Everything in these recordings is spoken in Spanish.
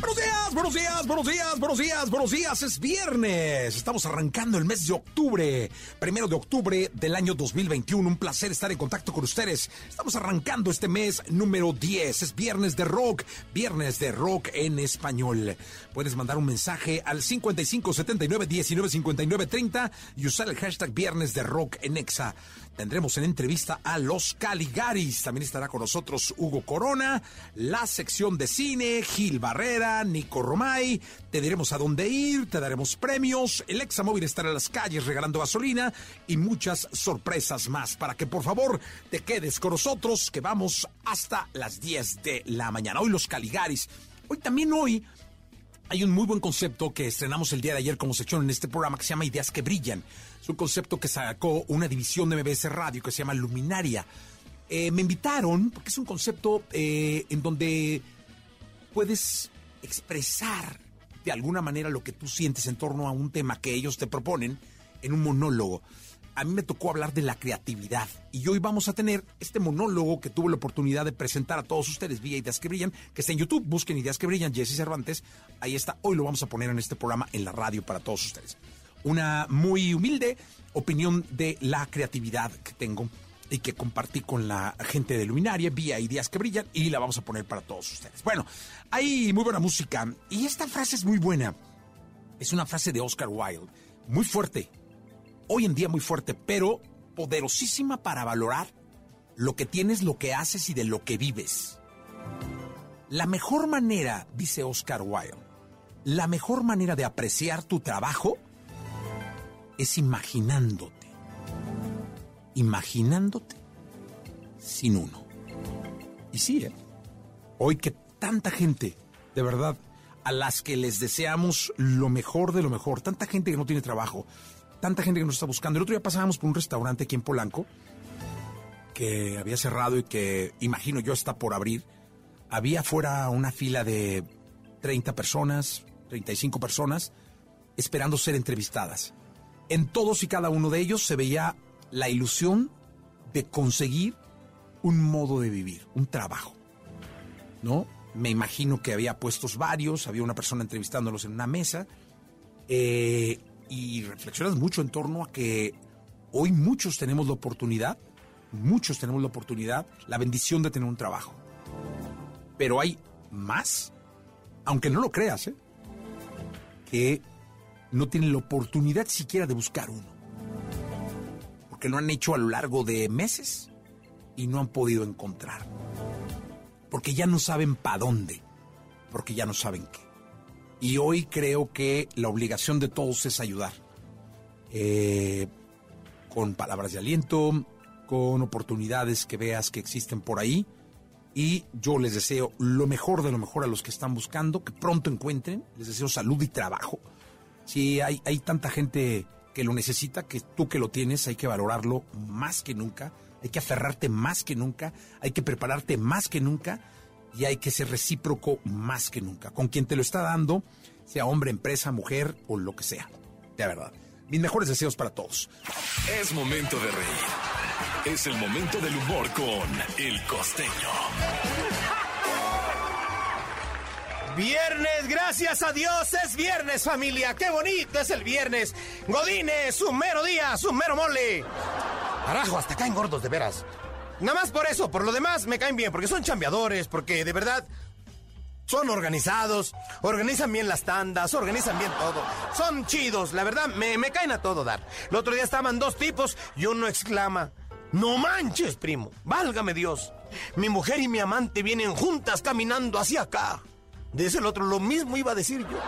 Buenos días, buenos días, buenos días, buenos días, buenos días. Es viernes. Estamos arrancando el mes de octubre, primero de octubre del año 2021. Un placer estar en contacto con ustedes. Estamos arrancando este mes número 10. Es viernes de rock, viernes de rock en español. Puedes mandar un mensaje al 55 79 19 59 30 y usar el hashtag viernes de rock en Exa. Tendremos en entrevista a los Caligaris. También estará con nosotros Hugo Corona, la sección de cine, Gil Barrera, Nico Romay. Te diremos a dónde ir, te daremos premios. El Examóvil estará en las calles regalando gasolina y muchas sorpresas más. Para que por favor te quedes con nosotros, que vamos hasta las 10 de la mañana. Hoy los Caligaris. Hoy también hoy hay un muy buen concepto que estrenamos el día de ayer como sección en este programa que se llama Ideas que Brillan. Es un concepto que sacó una división de MBS Radio que se llama Luminaria. Eh, me invitaron porque es un concepto eh, en donde puedes expresar de alguna manera lo que tú sientes en torno a un tema que ellos te proponen en un monólogo. A mí me tocó hablar de la creatividad y hoy vamos a tener este monólogo que tuve la oportunidad de presentar a todos ustedes vía Ideas que Brillan, que está en YouTube, busquen Ideas que Brillan, Jesse Cervantes, ahí está, hoy lo vamos a poner en este programa en la radio para todos ustedes. Una muy humilde opinión de la creatividad que tengo y que compartí con la gente de Luminaria vía Ideas que Brillan y la vamos a poner para todos ustedes. Bueno, hay muy buena música y esta frase es muy buena. Es una frase de Oscar Wilde, muy fuerte, hoy en día muy fuerte, pero poderosísima para valorar lo que tienes, lo que haces y de lo que vives. La mejor manera, dice Oscar Wilde, la mejor manera de apreciar tu trabajo es imaginándote. Imaginándote sin uno. Y sí, ¿eh? hoy que tanta gente, de verdad, a las que les deseamos lo mejor de lo mejor, tanta gente que no tiene trabajo, tanta gente que nos está buscando. El otro día pasábamos por un restaurante aquí en Polanco que había cerrado y que imagino yo está por abrir. Había afuera una fila de 30 personas, 35 personas, esperando ser entrevistadas. En todos y cada uno de ellos se veía la ilusión de conseguir un modo de vivir, un trabajo. ¿No? Me imagino que había puestos varios, había una persona entrevistándolos en una mesa. Eh, y reflexionas mucho en torno a que hoy muchos tenemos la oportunidad, muchos tenemos la oportunidad, la bendición de tener un trabajo. Pero hay más, aunque no lo creas, ¿eh? que no tienen la oportunidad siquiera de buscar uno. Porque lo han hecho a lo largo de meses y no han podido encontrar. Porque ya no saben para dónde, porque ya no saben qué. Y hoy creo que la obligación de todos es ayudar. Eh, con palabras de aliento, con oportunidades que veas que existen por ahí. Y yo les deseo lo mejor de lo mejor a los que están buscando, que pronto encuentren. Les deseo salud y trabajo. Si hay, hay tanta gente que lo necesita, que tú que lo tienes, hay que valorarlo más que nunca. Hay que aferrarte más que nunca. Hay que prepararte más que nunca y hay que ser recíproco más que nunca. Con quien te lo está dando, sea hombre, empresa, mujer o lo que sea. De verdad. Mis mejores deseos para todos. Es momento de reír. Es el momento del humor con El Costeño. Viernes, gracias a Dios, es viernes familia, qué bonito es el viernes. Godines, un mero día, un mero mole. Carajo, hasta caen gordos de veras. Nada más por eso, por lo demás me caen bien, porque son chambeadores, porque de verdad son organizados, organizan bien las tandas, organizan bien todo. Son chidos, la verdad, me, me caen a todo dar. El otro día estaban dos tipos y uno exclama, no manches, primo, válgame Dios. Mi mujer y mi amante vienen juntas caminando hacia acá. Dice el otro, lo mismo iba a decir yo.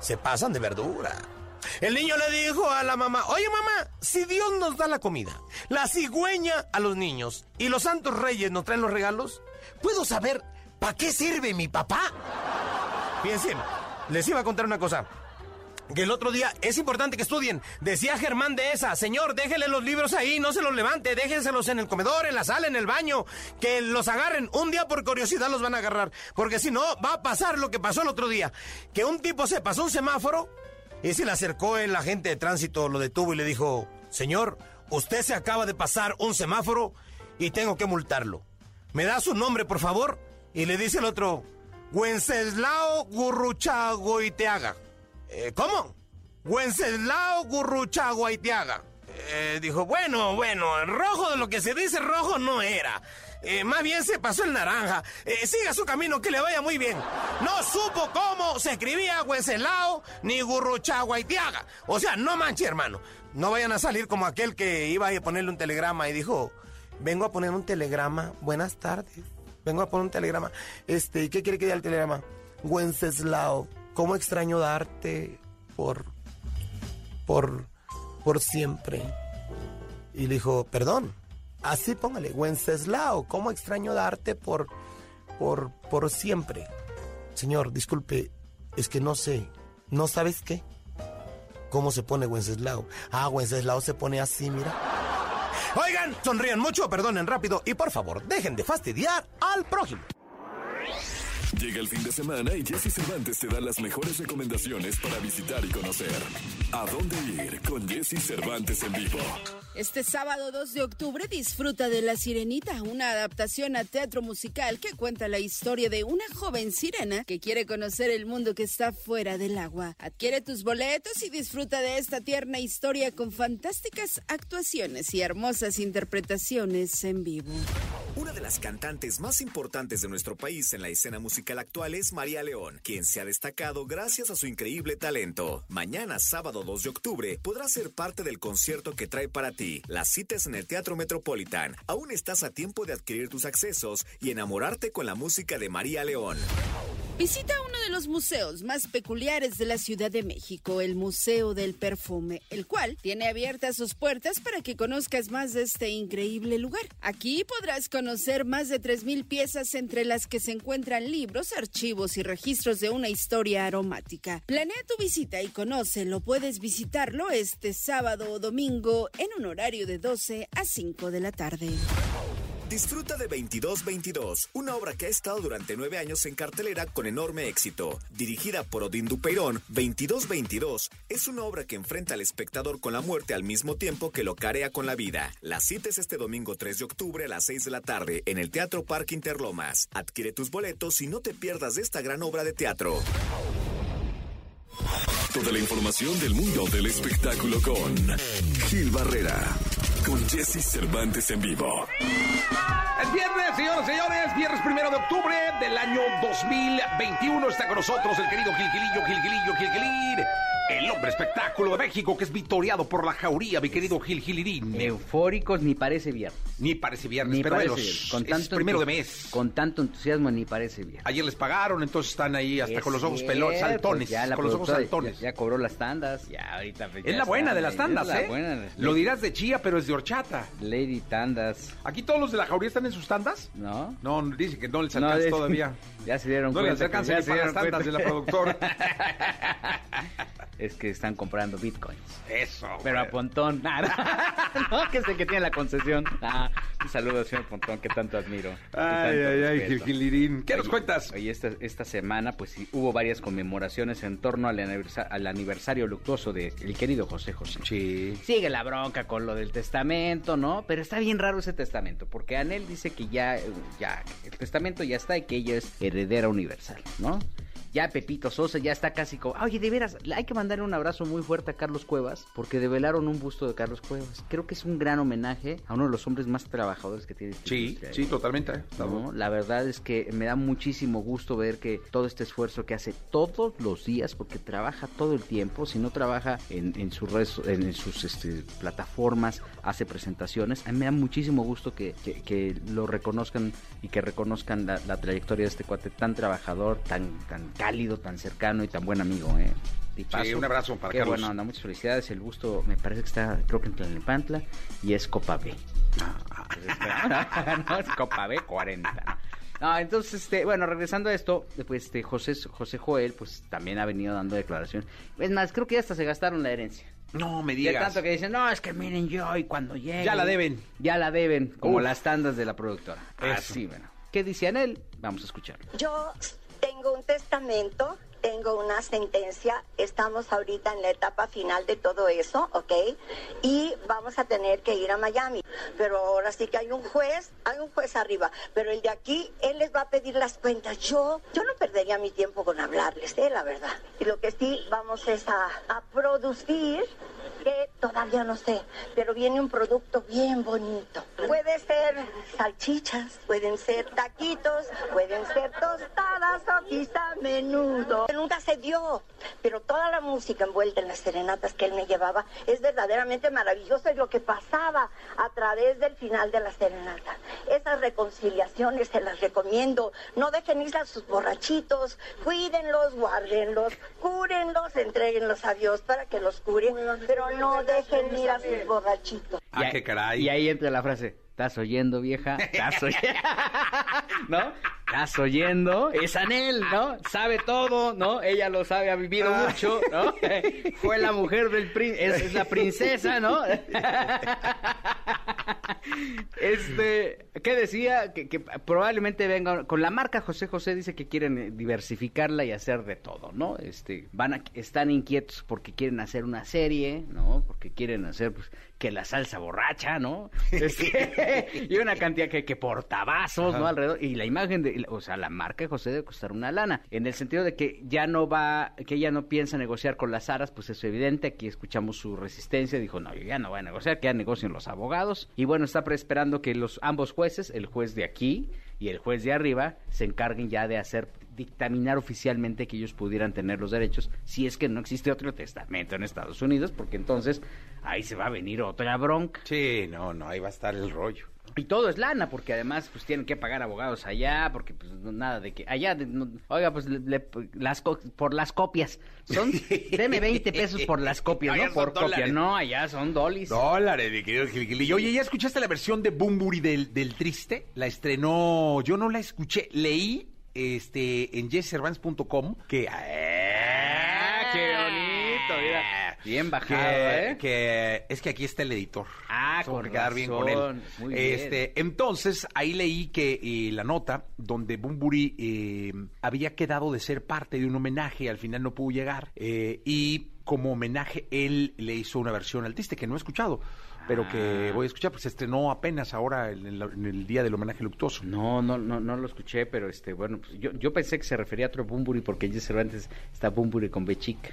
Se pasan de verdura. El niño le dijo a la mamá, oye mamá, si Dios nos da la comida, la cigüeña a los niños y los santos reyes nos traen los regalos, ¿puedo saber para qué sirve mi papá? Fíjense, les iba a contar una cosa. Que el otro día es importante que estudien. Decía Germán de esa, señor, déjenle los libros ahí, no se los levante, déjenselos en el comedor, en la sala, en el baño, que los agarren. Un día por curiosidad los van a agarrar, porque si no, va a pasar lo que pasó el otro día. Que un tipo se pasó un semáforo y se le acercó el agente de tránsito, lo detuvo y le dijo, señor, usted se acaba de pasar un semáforo y tengo que multarlo. ¿Me da su nombre, por favor? Y le dice el otro, Wenceslao Gurruchagoiteaga. Eh, ¿Cómo? Wenceslao Gurruchagoiteaga. Eh, dijo, bueno, bueno, rojo de lo que se dice rojo no era. Eh, más bien se pasó el naranja. Eh, siga su camino, que le vaya muy bien. No supo cómo se escribía Wenceslao ni Gurruchaguaitiaga. O sea, no manche, hermano. No vayan a salir como aquel que iba a ponerle un telegrama y dijo, vengo a poner un telegrama, buenas tardes. Vengo a poner un telegrama. Este, ¿qué quiere que diga el telegrama? Wenceslao, ¿cómo extraño darte por... por... por siempre? Y le dijo, perdón. Así póngale, Wenceslao, ¿cómo extraño darte por... por... por siempre? Señor, disculpe, es que no sé. ¿No sabes qué? ¿Cómo se pone Wenceslao? Ah, Wenceslao se pone así, mira. Oigan, sonrían mucho, perdonen rápido y por favor, dejen de fastidiar al prójimo. Llega el fin de semana y Jesse Cervantes te da las mejores recomendaciones para visitar y conocer. ¿A dónde ir con Jesse Cervantes en vivo? Este sábado 2 de octubre disfruta de La Sirenita, una adaptación a teatro musical que cuenta la historia de una joven sirena que quiere conocer el mundo que está fuera del agua. Adquiere tus boletos y disfruta de esta tierna historia con fantásticas actuaciones y hermosas interpretaciones en vivo. Una de las cantantes más importantes de nuestro país en la escena musical actual es María León, quien se ha destacado gracias a su increíble talento. Mañana, sábado 2 de octubre, podrás ser parte del concierto que trae para ti. Las citas en el Teatro Metropolitan. Aún estás a tiempo de adquirir tus accesos y enamorarte con la música de María León. Visita uno de los museos más peculiares de la Ciudad de México, el Museo del Perfume, el cual tiene abiertas sus puertas para que conozcas más de este increíble lugar. Aquí podrás conocer más de 3.000 piezas entre las que se encuentran libros, archivos y registros de una historia aromática. Planea tu visita y conócelo. Puedes visitarlo este sábado o domingo en un horario de 12 a 5 de la tarde. Disfruta de 2222, una obra que ha estado durante nueve años en cartelera con enorme éxito. Dirigida por Odín Dupeirón, 2222 es una obra que enfrenta al espectador con la muerte al mismo tiempo que lo carea con la vida. La cita es este domingo 3 de octubre a las 6 de la tarde en el Teatro Parque Interlomas. Adquiere tus boletos y no te pierdas de esta gran obra de teatro. Toda la información del mundo del espectáculo con Gil Barrera, con Jesse Cervantes en vivo. Es viernes, señoras y señores, viernes primero de octubre del año 2021. Está con nosotros el querido Gilgilillo, Gilgilillo, Gilgilir, el hombre espectáculo de México que es victoriado por la jauría, mi querido Gilgilirín. Eufóricos ni parece viernes. Ni parece viernes, Ni pero parece bueno, viernes. Con es primero de mes. Con tanto entusiasmo ni parece viernes. Ayer les pagaron, entonces están ahí hasta Es con los ojos pelones, saltones, pues la con los ojos saltones. Ya, ya cobró las tandas. Ya ahorita. pues, Es la buena de las es tandas, la ¿eh? buena. Lo dirás de chía, pero es de horchata. Lady Tandas. ¿Aquí todos los de la jauría están en sus tandas? ¿No? No, dice que no les No, alcanza es- todavía. Ya se dieron No cuenta. les que- alcanza ni se para las tandas de la cuenta. productora. es que están comprando bitcoins. Eso. Pero a. Pontón, nada. no, que es el que tiene la concesión. Un saludo, señor Pontón, que tanto admiro. Ay, ay, ay. Gilgilirín. ¿Qué nos cuentas? Oye, esta, esta semana, pues sí, hubo varias conmemoraciones en torno al, aniversa- al aniversario luctuoso del querido José José. Sí. Sigue la bronca con lo del testamento, ¿no? Pero está bien raro ese testamento, porque Anel dice que ya, ya, el testamento ya está y que ella es heredera universal, ¿no? Ya Pepito Sosa ya está casi como, oye, de veras, hay que mandarle un abrazo muy fuerte a Carlos Cuevas, porque develaron un busto de Carlos Cuevas. Creo que es un gran homenaje a uno de los hombres más trabajadores que tiene esta Sí, industria, sí, totalmente. ¿eh? ¿no? La verdad es que me da muchísimo gusto ver que todo este esfuerzo que hace todos los días, porque trabaja todo el tiempo, si no trabaja en, en sus redes, en, en sus este, plataformas, hace presentaciones, a mí me da muchísimo gusto que, que- que lo reconozcan y que reconozcan la, la trayectoria de este cuate tan trabajador, tan, tan cálido, tan cercano y tan buen amigo, ¿eh? Tipazo. Sí, un abrazo para Qué Carlos. bueno, anda, muchas felicidades. El gusto me parece que está, creo que en Tlalnepantla y es Copa B. no, es Copa B 40. No, entonces, este, bueno, regresando a esto, pues este, José, José Joel, pues también ha venido dando declaración. Es más, creo que ya hasta se gastaron la herencia. No me De digas. tanto que dicen, no, es que miren yo y cuando llegue. Ya la deben. Ya la deben, como Uf. las tandas de la productora. Eso. Así, bueno. ¿Qué dice Anel? Vamos a escucharlo. Yo tengo un testamento, tengo una sentencia, estamos ahorita en la etapa final de todo eso, ¿ok? Y vamos a tener que ir a Miami. Pero ahora sí que hay un juez, hay un juez arriba, pero el de aquí, él les va a pedir las cuentas. Yo, yo no perdería mi tiempo con hablarles, ¿eh? La verdad. Y lo que sí vamos es a, a producir que todavía no sé, pero viene un producto bien bonito. Puede ser salchichas, pueden ser taquitos, pueden ser tostadas o quizá menudo. Nunca se dio, pero toda la música envuelta en las serenatas que él me llevaba es verdaderamente maravilloso y lo que pasaba a través del final de la serenata. Esas reconciliaciones se las recomiendo. No dejen ir a sus borrachitos, cuídenlos, guárdenlos, cúrenlos, entréguenlos a Dios para que los cure, pero no dejen ir a sus borrachitos. Ah, qué caray. Y ahí entra la frase, ¿estás oyendo, vieja? ¿Estás oyendo? ¿No? ¿Estás oyendo? Es Anel, ¿no? Sabe todo, ¿no? Ella lo sabe, ha vivido Ah. mucho, ¿no? Fue la mujer del príncipe, es, es la princesa, ¿no? Este, ¿qué decía? Que, que probablemente venga con la marca José José dice que quieren eh, diversificarla y hacer de todo, ¿no? Este, van a, están inquietos porque quieren hacer una serie, ¿no? Porque quieren hacer pues, que la salsa borracha, ¿no? Este, y una cantidad que, que portavasos, ¿no? Alrededor y la imagen de, o sea, la marca de José debe costar una lana, en el sentido de que ya no va, que ella no piensa negociar con las aras, pues es evidente. Aquí escuchamos su resistencia, dijo no, yo ya no voy a negociar, que ya negocien los abogados y bueno está esperando que los ambos jueces, el juez de aquí y el juez de arriba, se encarguen ya de hacer dictaminar oficialmente que ellos pudieran tener los derechos si es que no existe otro testamento en Estados Unidos, porque entonces ahí se va a venir otra bronca. Sí, no, no, ahí va a estar el rollo. Y todo es lana, porque además pues tienen que pagar abogados allá, porque pues no- nada de que allá, de- no- oiga, pues le- le- las co- por las copias, son, deme 20 pesos por las copias, ¿no? Por copia, dólares. no, allá son dolis. Dólares, mi querido Gilgilillo. Oye, ¿ya escuchaste la versión de Bumburi del, del Triste? La estrenó, yo no la escuché, leí este en jesscervants.com que... Bien bajado, que, ¿eh? que es que aquí está el editor. Ah, Tengo con que quedar bien con él. Muy bien. este, entonces ahí leí que eh, la nota donde Bumburi eh, había quedado de ser parte de un homenaje, al final no pudo llegar eh, y como homenaje él le hizo una versión al que no he escuchado, pero que Ah. voy a escuchar porque se estrenó apenas ahora en el, en el día del homenaje luctuoso. No, no, no, no lo escuché, pero este, bueno, pues yo, yo pensé que se refería a otro Bumburi porque Jess Cervantes está Bumburi con B chica.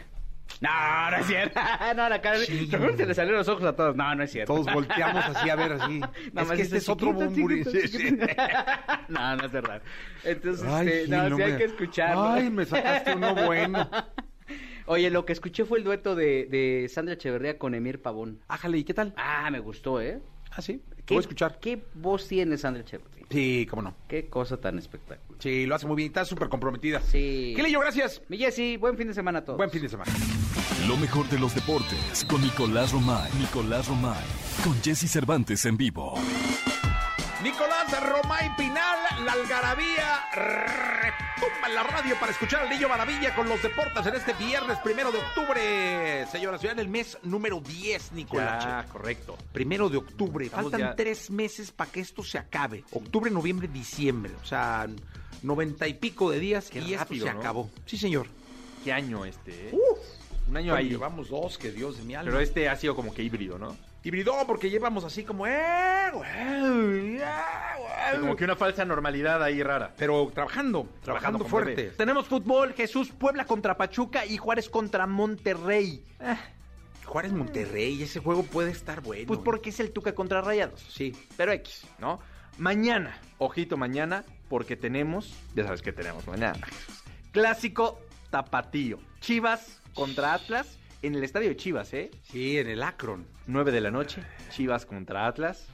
No, no es cierto. No, la cara. Seguro se le salieron los ojos a todos. No, no es cierto. Todos volteamos así a ver así. Nada es que este es otro "Chiquito, Bumburi. chiquito, Sí, sí. chiquito". no, no es verdad. Entonces, Ay, este, no, no sí hay que escucharlo. Ay, me sacaste uno bueno. Oye, lo que escuché fue el dueto de, de Sandra Echeverría con Emir Pavón. Ájale, ¿y qué tal? Ah, me gustó, ¿eh? Ah, sí. ¿Qué, Voy a escuchar. ¿Qué voz tiene Sandra Echeverría? Sí, cómo no. Qué cosa tan espectacular. Sí, lo hace muy bien. Está súper comprometida. Sí. ¿Qué? Gracias. Mi Jessy, buen fin de semana a todos. Buen fin de semana. Lo mejor de los deportes con Nicolás Romay. Nicolás Romay. Con Jesse Cervantes en vivo. Nicolás Romay Pinal, la algarabía retumba en la radio para escuchar al Niño Maravilla con los deportes en este viernes primero de octubre. Señora ciudad, el mes número 10, Nicolás. Ya, correcto. Primero de octubre. Estamos Faltan ya- tres meses para que esto se acabe. Octubre, noviembre, diciembre. O sea, noventa y pico de días Qué y rápido, esto se ¿no? acabó. Sí, señor. ¿Qué año este? eh? Un año ahí. Llevamos dos, que Dios de mi alma. Pero este ha sido como que híbrido, ¿no? Hibridón, porque llevamos así como, eh, güey, ah, güey. Como que una falsa normalidad ahí rara. Pero trabajando, trabajando fuerte. Tenemos fútbol, Jesús, Puebla contra Pachuca y Juárez contra Monterrey. Juárez Monterrey, ese juego puede estar bueno. Pues ¿eh? porque es el Tuca contra Rayados. Sí. Pero X, ¿no? Mañana, ojito mañana, porque tenemos, ya sabes que tenemos mañana, Jesús. Clásico tapatío. Chivas contra Atlas en el estadio de Chivas, ¿eh? Sí, en el Akron. 9 de la noche, Chivas contra Atlas.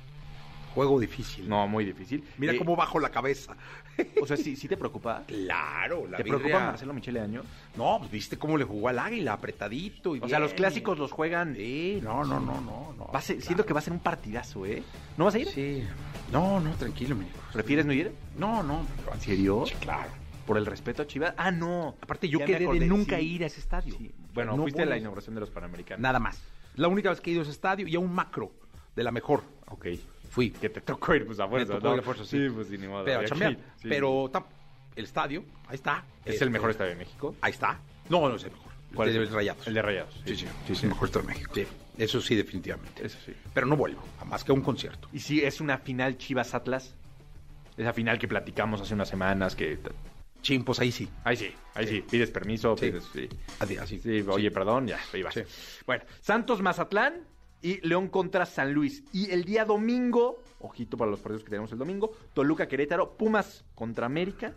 Juego difícil. No, muy difícil. Mira Eh, cómo bajo la cabeza. O sea, ¿sí, sí te preocupa? Claro, la ¿Te birria- preocupa Marcelo Michele Año? No, pues viste cómo le jugó al águila, apretadito. Y O sea, los clásicos los juegan. Sí, no, no, no, no. no Va a ser- claro. Siento que va a ser un partidazo, ¿eh? ¿No vas a ir? Sí. No, no, tranquilo, mi hijo. ¿Prefieres no ir? No, no. ¿En serio? Sí, claro. ¿Por el respeto a Chivas? Ah, no. Aparte, yo Ya quedé de nunca sí. ir a ese estadio. Sí. Bueno, No fuiste a la inauguración de los Panamericanos. Nada más. La única vez que he ido a ese estadio y a un macro de la mejor. Ok. Fui. Que te tocó ir, pues a fuerza, Me tocó ¿no? ir a fuerza, sí. pues sí, ni modo. Pero, a había que chambear. ir, sí. Pero el estadio, ahí está. ¿Es el mejor estadio de México? Ahí está. No, no es el mejor. ¿Cuál el es de Rayados. El de Rayados. Sí, sí, sí, es el mejor estadio de México. Sí, eso sí, definitivamente. Eso sí. Pero no vuelvo, a más que a un concierto. ¿Y si es una final Chivas-Atlas? Esa final que platicamos hace unas semanas que... Chim, pues ahí sí. Ahí sí, ahí sí. Pides permiso, Sí. pides... Sí. Así, así. Sí, oye, perdón, ya, ahí. Sí. Bueno, Santos Mazatlán y León contra San Luis. Y el día domingo, ojito para los partidos que tenemos el domingo, Toluca Querétaro, Pumas contra América,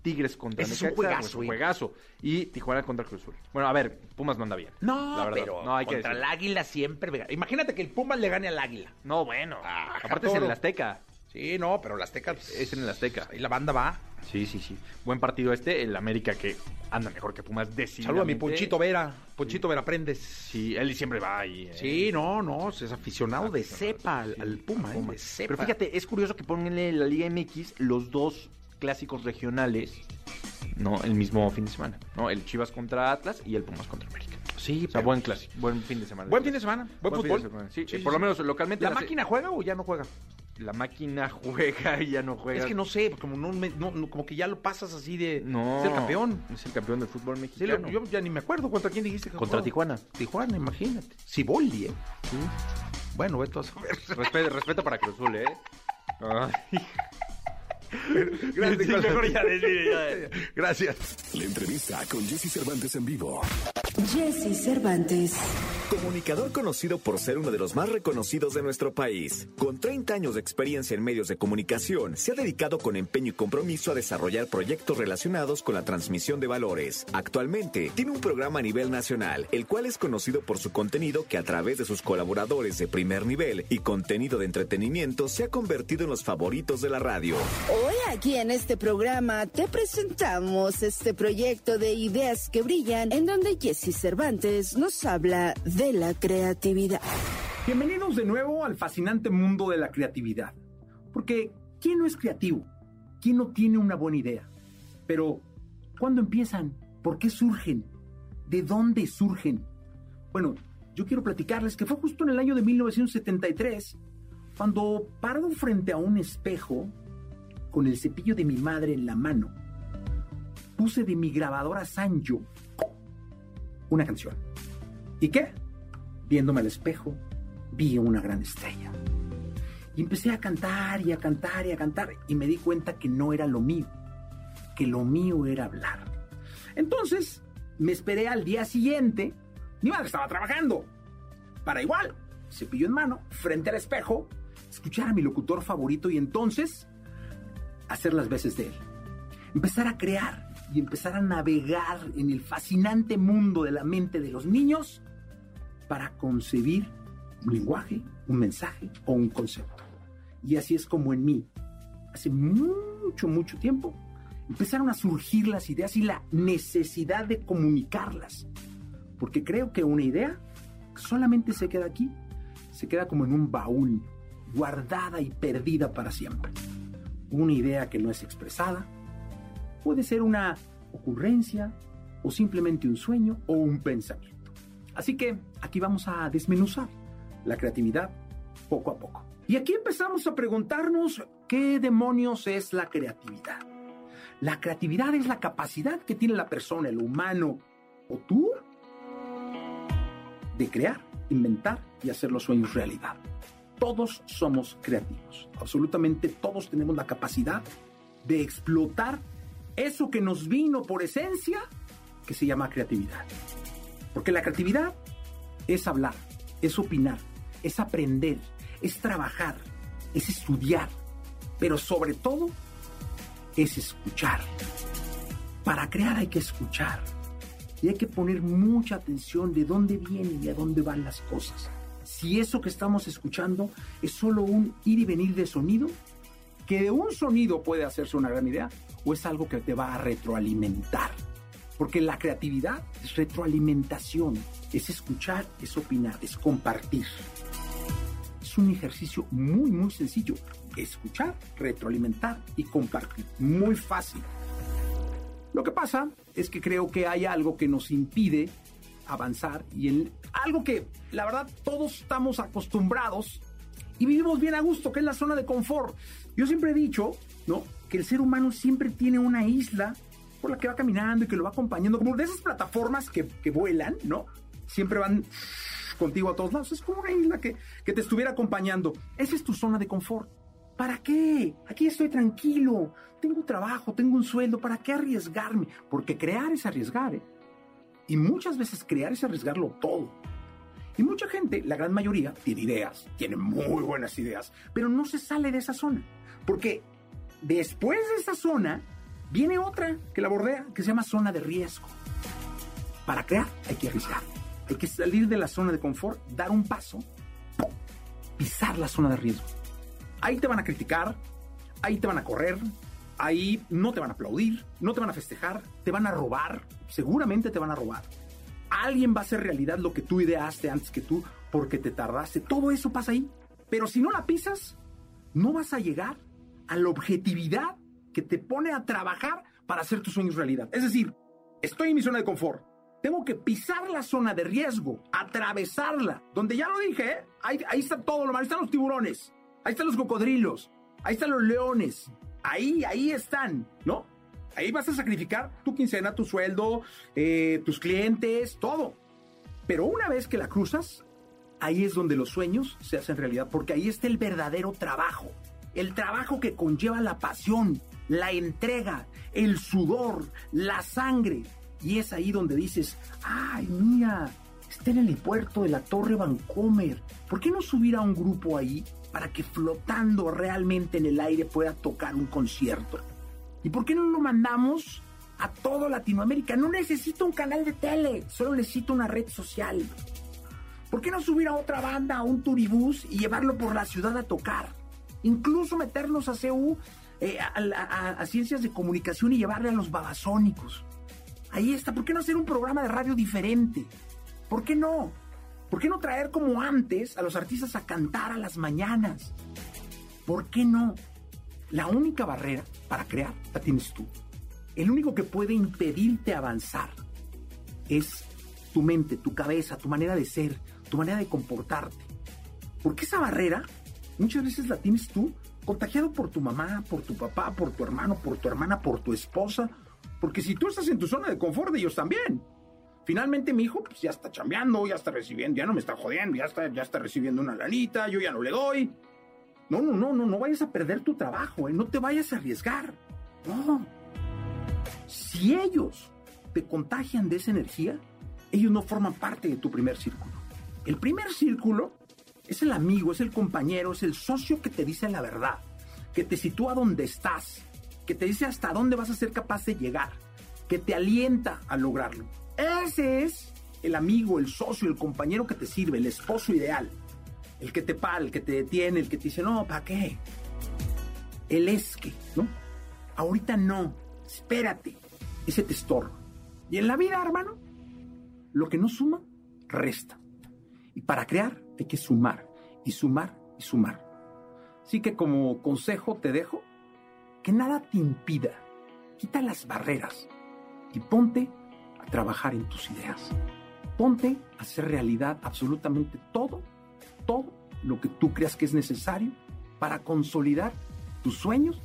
Tigres contra Ese es un juegazo, es un juegazo. Y Tijuana contra Cruz Azul. Bueno, a ver, Pumas no anda bien. No, la verdad. pero no, hay que contra el águila siempre. Imagínate que el Pumas le gane al águila. No, bueno. Ah, Aparte es en el Azteca. Sí, no, pero las Azteca Es en el Azteca. Ahí la banda va. Sí, sí, sí. Buen partido este. El América que anda mejor que Pumas Saluda a mi. Ponchito Vera. Ponchito Vera, aprendes. Sí, él siempre va ahí. eh. Sí, no, no, es aficionado de cepa al, sí, al Puma, al ¿eh? Puma. de cepa. Pero fíjate, es curioso que pongan en la Liga MX los dos clásicos regionales, ¿no? El mismo fin de semana, ¿no? El Chivas contra Atlas y el Pumas contra América. Sí, O sea, buen clásico, buen fin de semana. Buen fin de semana, buen fútbol. semana, Sí, Sí, eh, sí, por lo menos localmente. ¿La máquina juega o ya no juega? La máquina juega y ya no juega. Es que no sé, como no, me- no- no- como que ya lo pasas así de No. es el campeón. Es el campeón del fútbol Sí, mexicano. lo- yo ya ni me acuerdo contra quién dijiste que Contra. Tijuana. Tijuana, imagínate. Siboldi, ¿eh? Bueno, vete a saber. Respeto, respeto para Cruz Azul, ¿eh? Ay. Gracias, Sí, mejor ya decide, ya. Gracias. La entrevista con Jesse Cervantes en vivo. Jesse Cervantes. Comunicador conocido por ser uno de los más reconocidos de nuestro país. Con 30 años de experiencia en medios de comunicación, se ha dedicado con empeño y compromiso a desarrollar proyectos relacionados con la transmisión de valores. Actualmente, tiene un programa a nivel nacional, el cual es conocido por su contenido que a través de sus colaboradores de primer nivel y contenido de entretenimiento se ha convertido en los favoritos de la radio. Hoy aquí en este programa te presentamos este proyecto de ideas que brillan en donde Jesse Cervantes nos habla de la creatividad. Bienvenidos de nuevo al fascinante mundo de la creatividad. Porque, ¿quién no es creativo? ¿Quién no tiene una buena idea? Pero, ¿cuándo empiezan? ¿Por qué surgen? ¿De dónde surgen? Bueno, yo quiero platicarles que fue justo en el año de 1973, cuando parado frente a un espejo, con el cepillo de mi madre en la mano, puse de mi grabadora Sanyo una canción. ¿Y qué? Viéndome al espejo, vi una gran estrella. Y empecé a cantar y a cantar y a cantar y me di cuenta que no era lo mío, que lo mío era hablar. Entonces, me esperé al día siguiente, mi madre estaba trabajando, para igual, cepillo en mano, frente al espejo, escuchar a mi locutor favorito y entonces hacer las veces de él. Empezar a crear y empezar a navegar en el fascinante mundo de la mente de los niños para concebir un lenguaje, un mensaje o un concepto. Y así es como en mí, hace mucho, mucho tiempo, empezaron a surgir las ideas y la necesidad de comunicarlas. Porque creo que una idea solamente se queda aquí, se queda como en un baúl, guardada y perdida para siempre. Una idea que no es expresada puede ser una ocurrencia o simplemente un sueño o un pensamiento. Así que aquí vamos a desmenuzar la creatividad poco a poco. Y aquí empezamos a preguntarnos qué demonios es la creatividad. La creatividad es la capacidad que tiene la persona, el humano o tú de crear, inventar y hacer los sueños realidad. Todos somos creativos. Absolutamente todos tenemos la capacidad de explotar eso que nos vino por esencia, que se llama creatividad. Porque la creatividad es hablar, es opinar, es aprender, es trabajar, es estudiar, pero sobre todo es escuchar. Para crear hay que escuchar y hay que poner mucha atención de dónde vienen y a dónde van las cosas. Si eso que estamos escuchando es solo un ir y venir de sonido, que de un sonido puede hacerse una gran idea, o es algo que te va a retroalimentar. Porque la creatividad es retroalimentación, es escuchar, es opinar, es compartir. Es un ejercicio muy, muy sencillo. Escuchar, retroalimentar y compartir. Muy fácil. Lo que pasa es que creo que hay algo que nos impide avanzar y en algo que la verdad todos estamos acostumbrados y vivimos bien a gusto, que es la zona de confort. Yo siempre he dicho, ¿no? Que el ser humano siempre tiene una isla por la que va caminando y que lo va acompañando, como de esas plataformas que, que vuelan, ¿no? Siempre van contigo a todos lados. Es como una isla que, que te estuviera acompañando. Esa es tu zona de confort. ¿Para qué? Aquí estoy tranquilo. Tengo trabajo, tengo un sueldo. ¿Para qué arriesgarme? Porque crear es arriesgar. ¿eh? Y muchas veces crear es arriesgarlo todo. Y mucha gente, la gran mayoría, tiene ideas, tiene muy buenas ideas, pero no se sale de esa zona. Porque después de esa zona viene otra que la bordea, que se llama zona de riesgo. Para crear hay que arriesgar. Hay que salir de la zona de confort, dar un paso, pisar la zona de riesgo. Ahí te van a criticar, ahí te van a correr, ahí no te van a aplaudir, no te van a festejar, te van a robar, seguramente te van a robar. Alguien va a hacer realidad lo que tú ideaste antes que tú porque te tardaste. Todo eso pasa ahí. Pero si no la pisas, no vas a llegar a la objetividad que te pone a trabajar para hacer tus sueños realidad. Es decir, estoy en mi zona de confort. Tengo que pisar la zona de riesgo, atravesarla. Donde ya lo dije, ¿eh? ahí, ahí está todo lo malo. Ahí están los tiburones, ahí están los cocodrilos, ahí están los leones. Ahí, ahí están, ¿no? Ahí vas a sacrificar tu quincena, tu sueldo, eh, tus clientes, todo. Pero una vez que la cruzas, ahí es donde los sueños se hacen realidad, porque ahí está el verdadero trabajo. El trabajo que conlleva la pasión, la entrega, el sudor, la sangre. Y es ahí donde dices, ay, mira, está en el helipuerto de la Torre Vancomer. ¿Por qué no subir a un grupo ahí para que flotando realmente en el aire pueda tocar un concierto? ¿Y por qué no lo mandamos a toda Latinoamérica? No necesito un canal de tele, solo necesito una red social. ¿Por qué no subir a otra banda, a un turibús y llevarlo por la ciudad a tocar? Incluso meternos a CU, eh, a, ciencias de comunicación y llevarle a los babasónicos. Ahí está. ¿Por qué no hacer un programa de radio diferente? ¿Por qué no? ¿Por qué no traer como antes a los artistas a cantar a las mañanas? ¿Por qué no? La única barrera para crear la tienes tú. El único que puede impedirte avanzar es tu mente, tu cabeza, tu manera de ser, tu manera de comportarte. Porque esa barrera muchas veces la tienes tú contagiado por tu mamá, por tu papá, por tu hermano, por tu hermana, por tu esposa. Porque si tú estás en tu zona de confort, ellos también. Finalmente mi hijo pues, ya está chambeando, ya está recibiendo, ya no me está jodiendo, ya está, ya está recibiendo una lanita, yo ya no le doy. No, no, no, no, no vayas a perder tu trabajo, ¿eh? no te vayas a arriesgar. No. Si ellos te contagian de esa energía, ellos no forman parte de tu primer círculo. El primer círculo es el amigo, es el compañero, es el socio que te dice la verdad, que te sitúa donde estás, que te dice hasta dónde vas a ser capaz de llegar, que te alienta a lograrlo. Ese es el amigo, el socio, el compañero que te sirve, el esposo ideal. El que te para, el que te detiene, el que te dice, no, ¿para qué? El es que, ¿no? Ahorita no, espérate, ese te estorba. Y en la vida, hermano, lo que no suma, resta. Y para crear hay que sumar, y sumar, y sumar. Así que como consejo te dejo que nada te impida. Quita las barreras y ponte a trabajar en tus ideas. Ponte a hacer realidad absolutamente todo todo lo que tú creas que es necesario para consolidar tus sueños,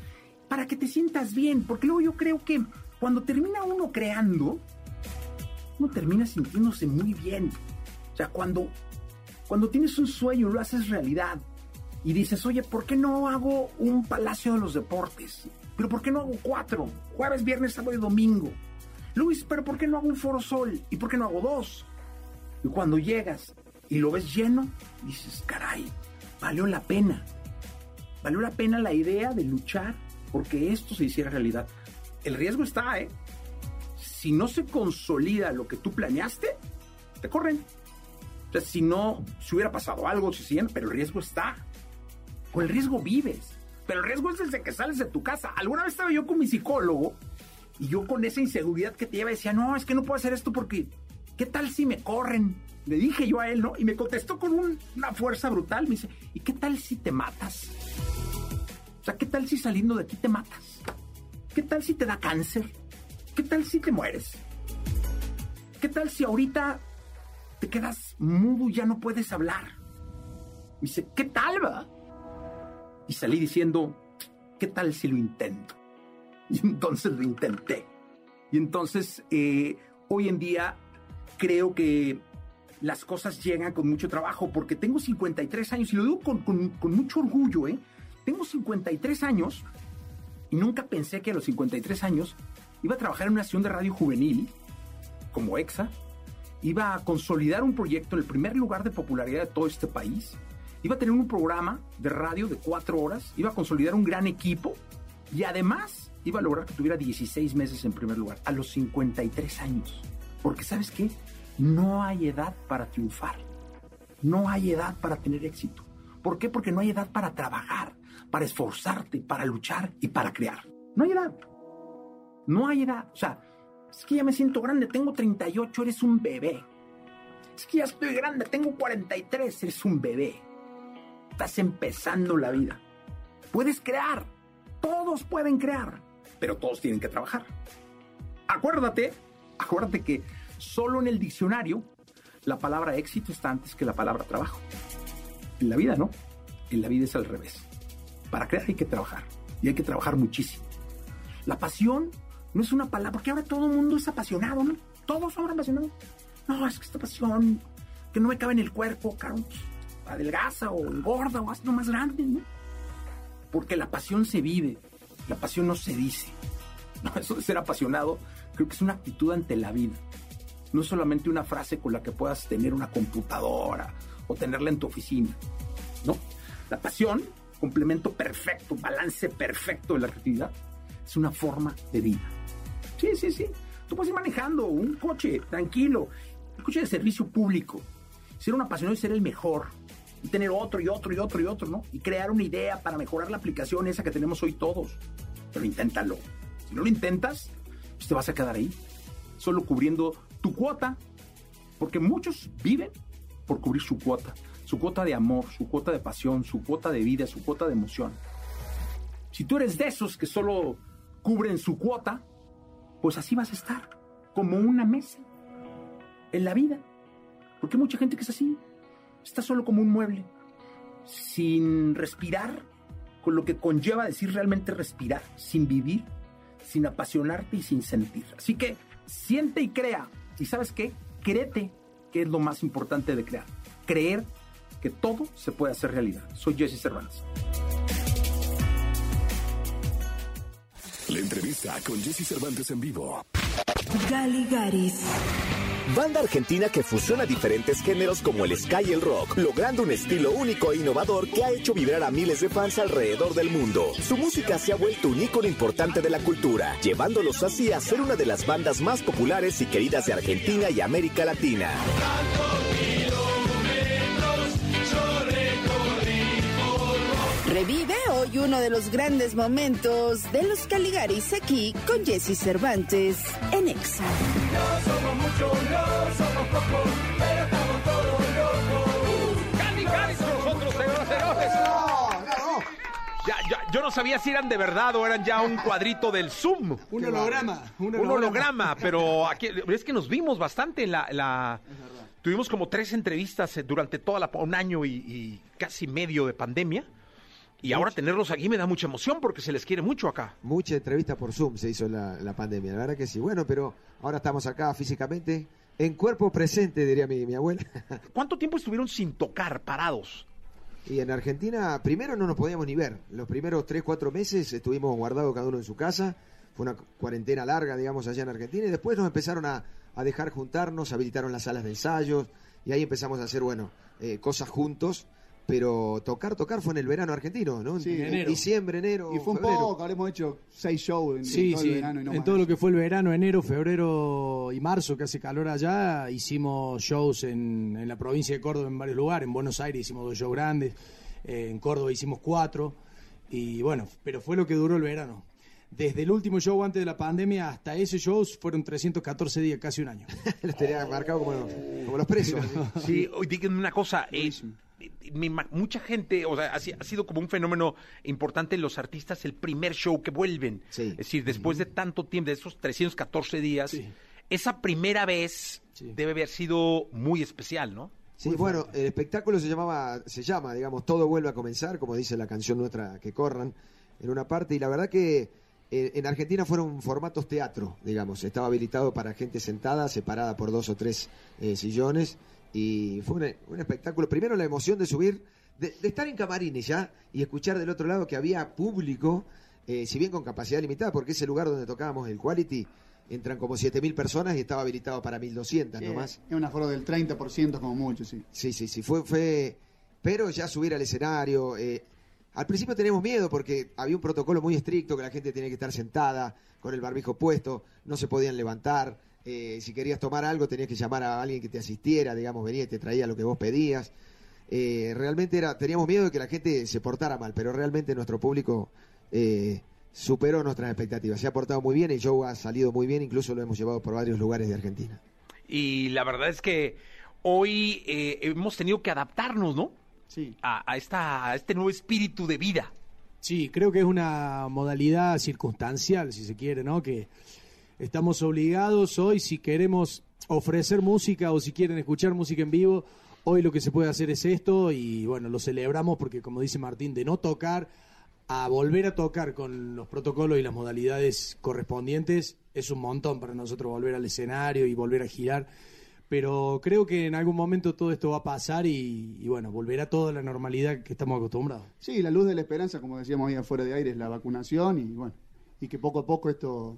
para que te sientas bien, porque luego yo creo que cuando termina uno creando, uno termina sintiéndose muy bien. O sea, cuando, cuando tienes un sueño, lo haces realidad y dices, oye, ¿por qué no hago un palacio de los deportes? ¿Pero por qué no hago cuatro? Jueves, viernes, sábado y domingo. Luis, ¿pero por qué no hago un foro sol? ¿Y por qué no hago dos? Y cuando llegas y lo ves lleno, dices, caray, valió la pena. Valió la pena la idea de luchar porque esto se hiciera realidad. El riesgo está, ¿eh? Si no se consolida lo que tú planeaste, te corren. O sea, si no, si hubiera pasado algo, si siguen, pero el riesgo está. Con el riesgo vives. Pero el riesgo es desde que sales de tu casa. Alguna vez estaba yo con mi psicólogo y yo con esa inseguridad que te lleva decía, no, es que no puedo hacer esto porque, ¿qué tal si me corren? Le dije yo a él, ¿no? Y me contestó con un- una fuerza brutal. Me dice, ¿y qué tal si te matas? O sea, ¿qué tal si saliendo de aquí te matas? ¿Qué tal si te da cáncer? ¿Qué tal si te mueres? ¿Qué tal si ahorita te quedas mudo y ya no puedes hablar? Me dice, ¿qué tal, va? Y salí diciendo, ¿qué tal si lo intento? Y entonces lo intenté. Y entonces, eh, hoy en día, creo que las cosas llegan con mucho trabajo, porque tengo 53 años, y lo digo con, mucho orgullo, ¿eh? Tengo 53 años y nunca pensé que a los 53 años iba a trabajar en una estación de radio juvenil como EXA, iba a consolidar un proyecto en el primer lugar de popularidad de todo este país, iba a tener un programa de radio de cuatro horas, iba a consolidar un gran equipo y además iba a lograr que tuviera 16 meses en primer lugar a los 53 años. Porque sabes qué? No hay edad para triunfar. No hay edad para tener éxito. ¿Por qué? Porque no hay edad para trabajar, para esforzarte, para luchar y para crear. No hay edad. No hay edad. O sea, es que ya me siento grande, tengo 38, eres un bebé. Es que ya estoy grande, tengo 43, eres un bebé. Estás empezando la vida. Puedes crear. Todos pueden crear. Pero todos tienen que trabajar. Acuérdate, acuérdate que solo en el diccionario la palabra éxito está antes que la palabra trabajo. En la vida no. En la vida es al revés. Para crear hay que trabajar. Y hay que trabajar muchísimo. La pasión no es una palabra, porque ahora todo el mundo es apasionado, ¿no? Todos son apasionados. No, es que esta pasión que no me cabe en el cuerpo, caro, adelgaza o engorda o hazlo más grande, ¿no? Porque la pasión se vive, la pasión no se dice. Eso de ser apasionado creo que es una actitud ante la vida. No es solamente una frase con la que puedas tener una computadora o tenerla en tu oficina. ¿no? La pasión, complemento perfecto, balance perfecto de la creatividad, es una forma de vida. Sí, sí, sí. Tú puedes ir manejando un coche tranquilo, un coche de servicio público, ser un apasionado y ser el mejor, y tener otro y otro y otro y otro, ¿no? Y crear una idea para mejorar la aplicación esa que tenemos hoy todos. Pero inténtalo. Si no lo intentas, pues te vas a quedar ahí, solo cubriendo tu cuota, porque muchos viven por cubrir su cuota, su cuota de amor, su cuota de pasión, su cuota de vida, su cuota de emoción. Si tú eres de esos que solo cubren su cuota, pues así vas a estar, como una mesa en la vida. Porque hay mucha gente que es así, está solo como un mueble, sin respirar, con lo que conlleva decir realmente respirar, sin vivir, sin apasionarte y sin sentir. Así que siente y crea. ¿Y sabes qué? Créete, que es lo más importante de crear. Creer que todo se puede hacer realidad. Soy Jesse Cervantes. La entrevista con Jesse Cervantes en vivo. Galigaris. Banda argentina que fusiona diferentes géneros como el ska y el rock, logrando un estilo único e innovador que ha hecho vibrar a miles de fans alrededor del mundo. Su música se ha vuelto un ícono importante de la cultura, llevándolos así a ser una de las bandas más populares y queridas de Argentina y América Latina. Revive hoy uno de los grandes momentos de los Caligaris aquí con Jesse Cervantes en Exa. ¡Caligaris con nosotros, señoras y señores! Ya, ya- yo no sabía si eran de verdad o eran ya un cuadrito del Zoom. Un holograma. Un holograma, pero aquí es que nos vimos bastante en la, la- tuvimos como tres entrevistas eh, durante toda la un año y, y casi medio de pandemia. Y ahora tenerlos aquí me da mucha emoción porque se les quiere mucho acá. Mucha entrevista por Zoom se hizo la, la pandemia, la verdad que sí. Bueno, pero ahora estamos acá físicamente, en cuerpo presente, diría mi, mi abuela. ¿Cuánto tiempo estuvieron sin tocar, parados? Y en Argentina, primero no nos podíamos ni ver. Los primeros tres, cuatro meses estuvimos guardados cada uno en su casa. Fue una cuarentena larga, digamos, allá en Argentina. Y después nos empezaron a, a dejar juntarnos, habilitaron las salas de ensayos. Y ahí empezamos a hacer, bueno, eh, cosas juntos. Pero tocar, tocar fue en el verano argentino, ¿no? Sí, en enero. diciembre, enero, Y fue un febrero. poco, habremos hecho seis shows en, Sí, en todo sí. el verano y no en más. todo lo que fue el verano, enero, febrero y marzo, que hace calor allá, hicimos shows en, en la provincia de Córdoba en varios lugares. En Buenos Aires hicimos dos shows grandes, eh, en Córdoba hicimos cuatro. Y bueno, pero fue lo que duró el verano. Desde el último show antes de la pandemia hasta ese show fueron 314 días, casi un año. Los tenía marcado como, como los presos. Sí, hoy díganme una cosa. eh, me mucha gente, o sea, ha, ha sido como un fenómeno importante en los artistas el primer show que vuelven. Es decir, después de tanto tiempo, de esos 314 días, esa primera vez debe haber sido muy especial, ¿no? Sí, bueno, el espectáculo se llamaba, se llama, digamos, Todo vuelve a comenzar, como dice la canción nuestra, que corran, en una parte, y la verdad que eh, en Argentina fueron formatos teatro, digamos, estaba habilitado para gente sentada, separada por dos o tres eh, sillones, y fue un, un espectáculo, primero la emoción de subir, de, de estar en camarines ya, y escuchar del otro lado que había público, eh, si bien con capacidad limitada, porque ese lugar donde tocábamos el Quality, entran como 7.000 personas y estaba habilitado para 1.200 Sí, nomás. Es un aforo del 30% como mucho, sí. Sí, sí, sí, fue, fue, pero ya subir al escenario, eh, al principio teníamos miedo porque había un protocolo muy estricto que la gente tenía que estar sentada con el barbijo puesto, no se podían levantar, eh, si querías tomar algo tenías que llamar a alguien que te asistiera, digamos, venía y te traía lo que vos pedías. Eh, realmente era, teníamos miedo de que la gente se portara mal, pero realmente nuestro público eh, superó nuestras expectativas, se ha portado muy bien, el show ha salido muy bien, incluso lo hemos llevado por varios lugares de Argentina. Y la verdad es que hoy eh, hemos tenido que adaptarnos, ¿no? Sí. A, a esta, a este nuevo espíritu de vida. Sí, creo que es una modalidad circunstancial, si se quiere, ¿no? Que estamos obligados hoy, si queremos ofrecer música o si quieren escuchar música en vivo, hoy lo que se puede hacer es esto y bueno, lo celebramos porque como dice Martín, de no tocar a volver a tocar con los protocolos y las modalidades correspondientes es un montón para nosotros volver al escenario y volver a girar. Pero creo que en algún momento todo esto va a pasar y, y bueno, volverá toda la normalidad que estamos acostumbrados. Sí, la luz de la esperanza, como decíamos ahí afuera de aire, es la vacunación y bueno, y que poco a poco esto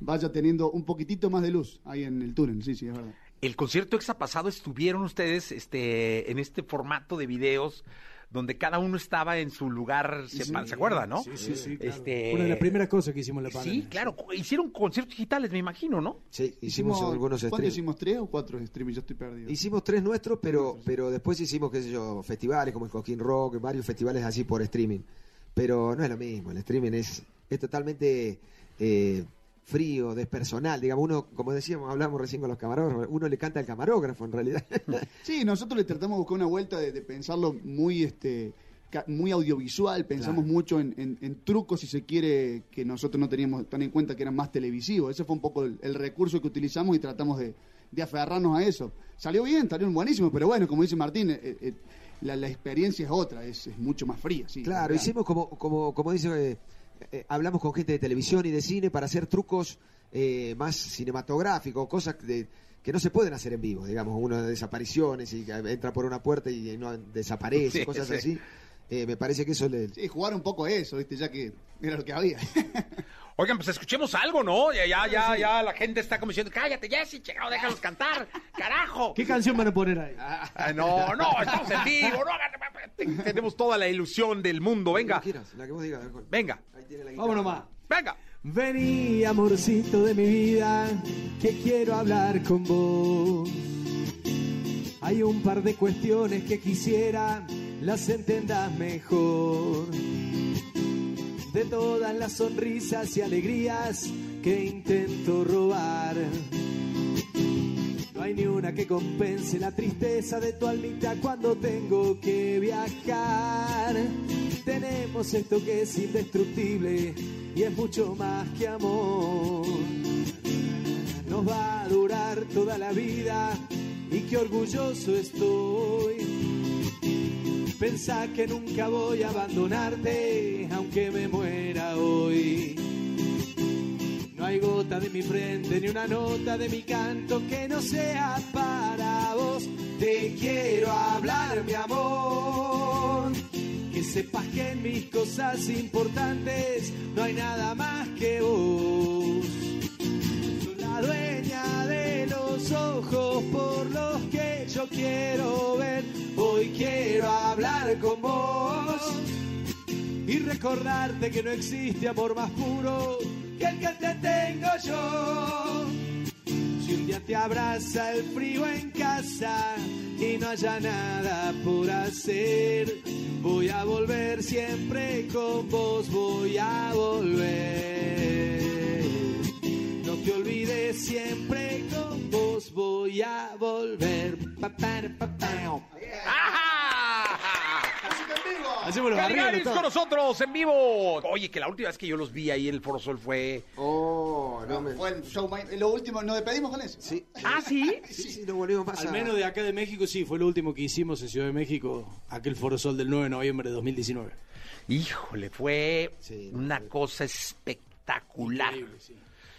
vaya teniendo un poquitito más de luz ahí en el túnel, sí, sí, es verdad. El concierto exa pasado estuvieron ustedes este, en este formato de videos donde cada uno estaba en su lugar, se, Sí, ¿se acuerdan, no? sí, sí, sí, claro. Este, Fue una de las primeras cosas que hicimos en la pandemia. Sí, claro, hicieron conciertos digitales, me imagino, ¿no? Sí, hicimos, algunos ¿Cuántos streams. hicimos? ¿Tres o cuatro streams? Yo estoy perdido. Hicimos tres nuestros, pero, pero después hicimos, qué sé yo, festivales como el Coquín Rock, varios festivales así por streaming. Pero no es lo mismo, el streaming es, es totalmente eh, frío, despersonal. Digamos, uno, como decíamos, hablamos recién con los camarógrafos, uno le canta al camarógrafo en realidad. Sí, nosotros le tratamos de buscar una vuelta de, de pensarlo muy este muy audiovisual, pensamos Claro. mucho en, en- en trucos, si se quiere, que nosotros no teníamos tan en cuenta que eran más televisivos. Ese fue un poco el, el recurso que utilizamos y tratamos de, de aferrarnos a eso. Salió bien, salió buenísimo, pero bueno, como dice Martín, eh, eh, la, la experiencia es otra, es, es mucho más fría. Sí, Claro, hicimos como, como, como dice, eh, eh, hablamos con gente de televisión y de cine para hacer trucos eh, más cinematográficos, cosas de- que no se pueden hacer en vivo, digamos, uno de desapariciones y entra por una puerta y no desaparece, Sí, cosas sí. así. Eh, me parece que eso le... Sí, jugar un poco a eso, ¿viste? ya que era lo que había. Oigan, pues escuchemos algo, ¿no? Ya, ya, ya, ya la gente está como diciendo, cállate, Jessy, chingado, déjalos cantar, carajo. ¿Qué canción van a poner ahí? Ah, no, no, estamos en vivo, no, tenemos toda la ilusión del mundo, venga. La que vos digas, Juan. Venga. Vámonos más. Venga. Vení, amorcito de mi vida, que quiero hablar con vos. Hay un par de cuestiones que quisiera las entendas mejor. De todas las sonrisas y alegrías que intento robar. No hay ni una que compense la tristeza de tu almita cuando tengo que viajar. Tenemos esto que es indestructible y es mucho más que amor. Nos va a durar toda la vida y qué orgulloso estoy. Pensá que nunca voy a abandonarte, aunque me muera hoy. No hay gota de mi frente ni una nota de mi canto que no sea para vos. Te quiero hablar, mi amor. Que sepas que en mis cosas importantes no hay nada más que vos. Sos la dueña de los ojos por los que yo quiero recordarte que no existe amor más puro que el que te tengo yo. Si un día te abraza el frío en casa y no haya nada por hacer, voy a volver siempre con vos, voy a volver. No te olvides siempre con vos, voy a volver. Pa, pa, pa. Hacemos Caligaris con nosotros en vivo. Oye, que la última vez que yo los vi ahí en el Foro Sol fue. Oh, no me. Fue el show lo último, nos despedimos con eso. Sí. Ah, sí. Sí, sí, no volvimos más Al menos de acá de México, sí, fue lo último que hicimos en Ciudad de México, aquel Foro Sol del 9 de noviembre de 2019. Híjole, fue una cosa espectacular.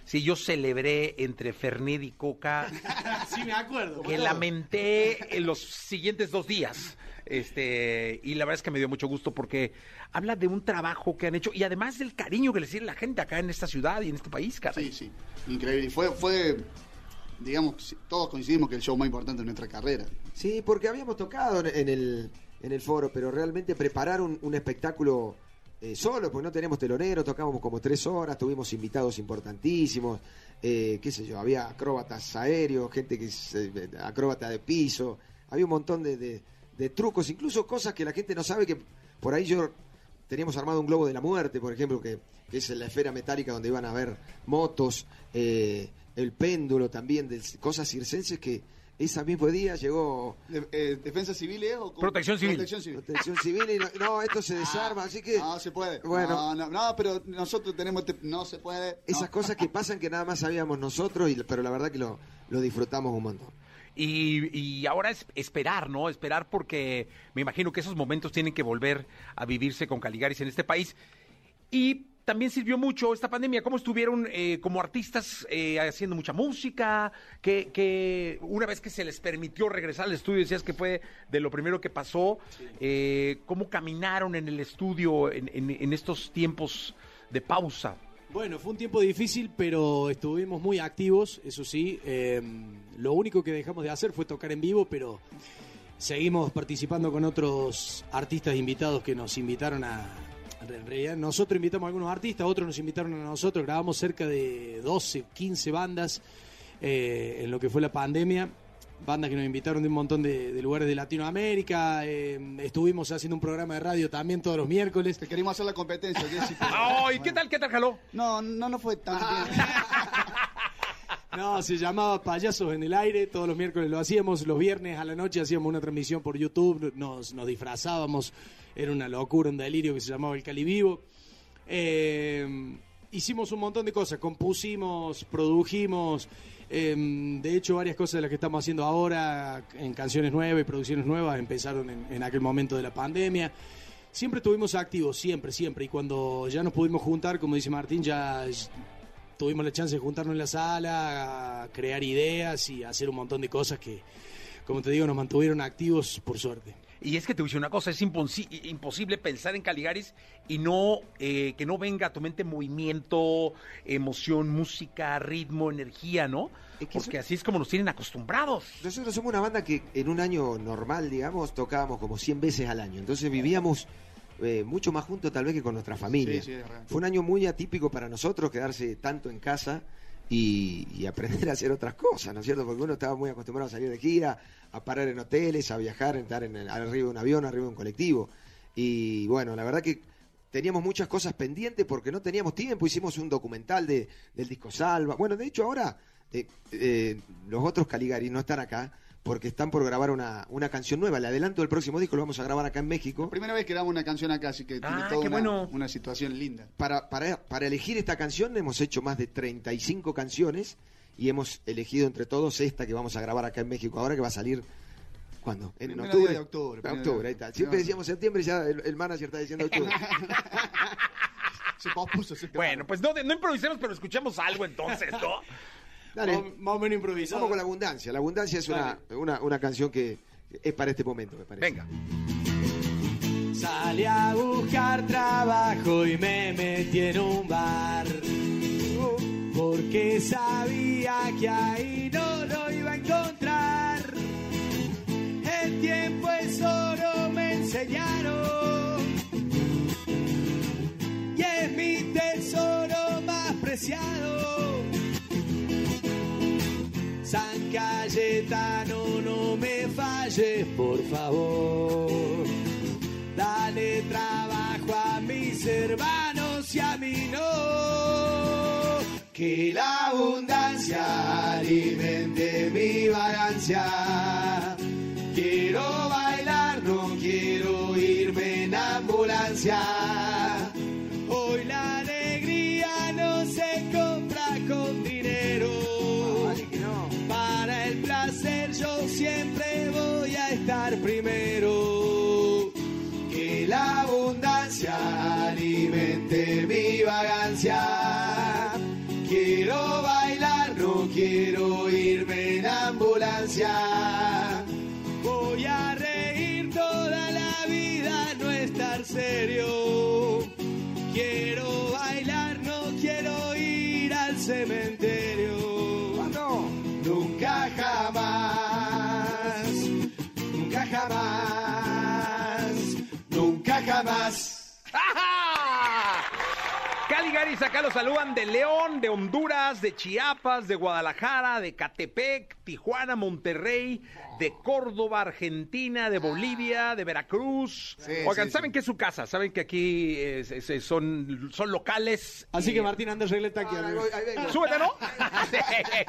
Sí, yo celebré entre Fernet y Coca sí, me acuerdo. que lamenté en los siguientes dos días. Este, y la verdad es que me dio mucho gusto porque habla de un trabajo que han hecho y además del cariño que le tiene la gente acá en esta ciudad y en este país, caray. Sí, sí. Increíble. Y fue, fue, digamos, todos coincidimos que el show más importante de nuestra carrera. Sí, porque habíamos tocado en- en el, en el foro, pero realmente preparar un, un espectáculo eh, solo, porque no tenemos telonero, tocábamos como tres horas, tuvimos invitados importantísimos, eh, qué sé yo, había acróbatas aéreos, gente que es eh, acróbata de piso, había un montón de, de- de trucos, incluso cosas que la gente no sabe que por ahí yo teníamos armado un globo de la muerte, por ejemplo, que, que es en la esfera metálica donde iban a haber motos, eh, el péndulo también, de cosas circenses que ese mismo día llegó De- eh, ¿Defensa civil es o con- Protección civil. Protección civil. Protección civil y no, no, esto se desarma, así que No se puede. Bueno. No, no, no, pero nosotros tenemos este- no se puede. esas no. cosas que pasan que nada más sabíamos nosotros, y, pero la verdad que lo, lo disfrutamos un montón. Y, y ahora es esperar, ¿no? Esperar porque me imagino que esos momentos tienen que volver a vivirse con Caligaris en este país. Y también sirvió mucho esta pandemia. ¿Cómo estuvieron eh, como artistas eh, haciendo mucha música? Que, que una vez que se les permitió regresar al estudio, decías que fue de lo primero que pasó. eh, ¿Cómo caminaron en el estudio en, en- en estos tiempos de pausa? Bueno, fue un tiempo difícil, pero estuvimos muy activos, eso sí. Eh, lo único que dejamos de hacer fue tocar en vivo, pero seguimos participando con otros artistas invitados que nos invitaron a... En realidad nosotros invitamos a algunos artistas, otros nos invitaron a nosotros, grabamos cerca de 12, 15 bandas eh, en lo que fue la pandemia. Bandas que nos invitaron de un montón de, de lugares de Latinoamérica. eh, estuvimos haciendo un programa de radio también todos los miércoles. Te queríamos hacer la competencia. Jessy, pero- ¡Ay! ¿Qué tal? ¿Qué tal, Jaló? No, no, no fue tan bien. No, se llamaba Payasos en el Aire, todos los miércoles lo hacíamos, los viernes a la noche hacíamos una transmisión por YouTube, nos, nos disfrazábamos, era una locura, un delirio que se llamaba El Cali Vivo. Eh, hicimos un montón de cosas, compusimos, produjimos, eh, de hecho varias cosas de las que estamos haciendo ahora en canciones nuevas y producciones nuevas empezaron en, en aquel momento de la pandemia. Siempre estuvimos activos, siempre, siempre, y cuando ya nos pudimos juntar, como dice Martín, ya tuvimos la chance de juntarnos en la sala, a crear ideas y hacer un montón de cosas que, como te digo, nos mantuvieron activos por suerte. Y es que te voy a decir una cosa, es imposi- imposible pensar en Caligaris y no eh, que no venga a tu mente movimiento, emoción, música, ritmo, energía, ¿no? Porque así es como nos tienen acostumbrados. Nosotros somos una banda que en un año normal, digamos, tocábamos como 100 veces al año. Entonces vivíamos eh, mucho más juntos tal vez que con nuestra familia. Sí, sí. Fue un año muy atípico para nosotros quedarse tanto en casa y, y aprender a hacer otras cosas, ¿no es cierto? Porque uno estaba muy acostumbrado a salir de gira, a parar en hoteles, a viajar, a estar en el- arriba de un avión, arriba de un colectivo. Y bueno, la verdad que teníamos muchas cosas pendientes porque no teníamos tiempo. Hicimos un documental de, del disco Salva. Bueno, de hecho ahora eh, eh, los otros Caligari no están acá porque están por grabar una, una canción nueva. Le adelanto del próximo disco, lo vamos a grabar acá en México. Primera vez que grabamos una canción acá, así que tiene Ah, toda una, bueno. una situación linda. Para, para, para elegir esta canción hemos hecho más de 35 canciones y hemos elegido entre todos esta que vamos a grabar acá en México ahora que va a salir ¿cuándo? En Primero octubre. de octubre, primero Octubre, día. ahí está. Siempre decíamos septiembre y ya el, el manager está diciendo octubre. Se pospuso, se Bueno, pues no, no improvisemos, pero escuchamos algo entonces, ¿no? Dale. Más o menos improvisado. Vamos con la abundancia. La abundancia es una, una, una canción que es para este momento, me parece. Venga. Salí a buscar trabajo y me metí en un bar. Porque sabía que ahí no lo iba a encontrar. El tiempo es oro enseñaron. Y es mi tesoro más preciado. San Cayetano, no me falles, por favor. Dale trabajo a mis hermanos y a mí no. Que la abundancia alimente mi vagancia. Quiero bailar, no quiero irme en ambulancia. Caligaris acá los saludan de León, de Honduras, de Chiapas, de Guadalajara, de Catepec, Tijuana, Monterrey, de Córdoba, Argentina, de Bolivia, de Veracruz. Oigan, sí, saben que es su casa, saben que aquí es- es- son, son locales. Así y- que Martín Andrés regleta aquí. Súbete, ¿no? Sí,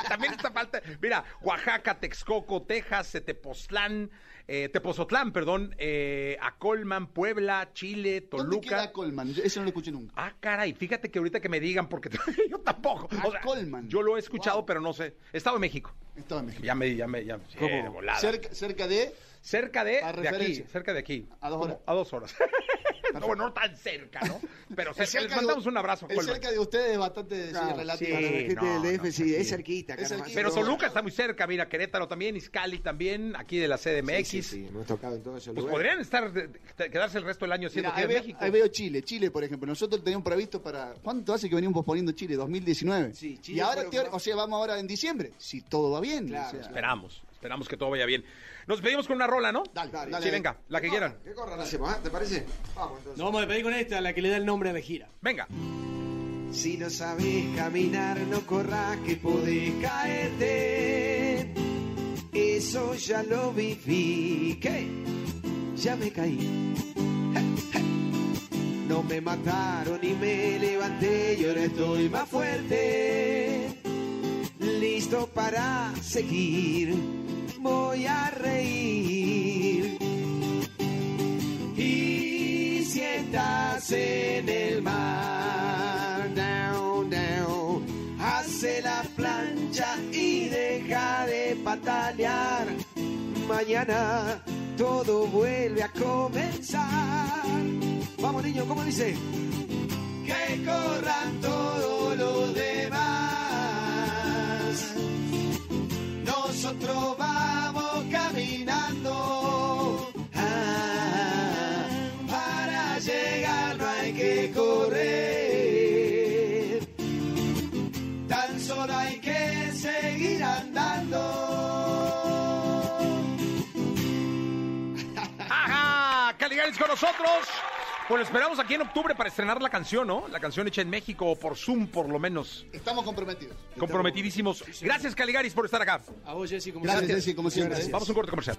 También esta falta. Mira, Oaxaca, Texcoco, Texas, Tepoztlán, eh, Tepozotlán, perdón, eh, Acolman, Puebla, Chile, ¿Dónde Toluca. queda Colman? Eso no lo escuché nunca. Ah, caray, fíjate que ahorita que me digan, porque yo tampoco. O sea, Colman. Yo lo he escuchado, pero no sé. Estado de México. Estado de México. Ya me, ya me, ya. sí, ¿Cómo? de volada. Cerca, cerca de. Cerca de, A de aquí, cerca de aquí. A dos horas. A dos horas. no, bueno, no tan cerca, ¿no? Pero cerca, cerca les de- mandamos un abrazo. El cerca de ustedes es bastante sí, Claro, relativo. sí, Para la gente no, del DF, no, sí, es cerquita. Es cara, cerquita. Pero Toluca está muy cerca, mira, Querétaro también, Izcali también, aquí de la CDMX. Sí, sí, sí, hemos tocado en todos esos Pues podrían estar, quedarse el resto del año siendo Mira, ahí, veo, México. ahí veo Chile. Chile, por ejemplo. Nosotros teníamos previsto para. ¿Cuánto hace que venimos posponiendo Chile? 2019. Sí, Chile y ahora, o sea, vamos ahora en diciembre. Si todo va bien. Claro, o sea, claro. Esperamos, esperamos que todo vaya bien. Nos pedimos con una rola, ¿no? Dale, dale. Sí, venga, la que quieran. ¿Qué corran hacemos? ah? ¿Te parece? Vamos entonces. Nos vamos a despedir con esta, la que le da el nombre a la gira. Venga. Si no sabes caminar, no corras que podés caerte. Eso ya lo viví. ¿Qué? Ya me caí. No me mataron y me levanté y ahora estoy más fuerte. Listo para seguir. Voy a reír. Y si estás en el mar, down, down, hace la plancha y deja de patalear. Mañana todo vuelve a comenzar. Vamos niños, ¿cómo dice? Que corran todos los demás. Nosotros vamos caminando. Ah, para llegar no hay que correr. Tan solo hay que seguir andando. ¡Ajá! Caligaris con nosotros. Bueno, esperamos aquí en octubre para estrenar la canción, ¿no? La canción hecha en México, o por Zoom por lo menos. Estamos comprometidos. Comprometidísimos. Gracias, Caligaris, por estar acá. A vos, Jessy, como Gracias. Ceci, como siempre. Vamos a un corte comercial.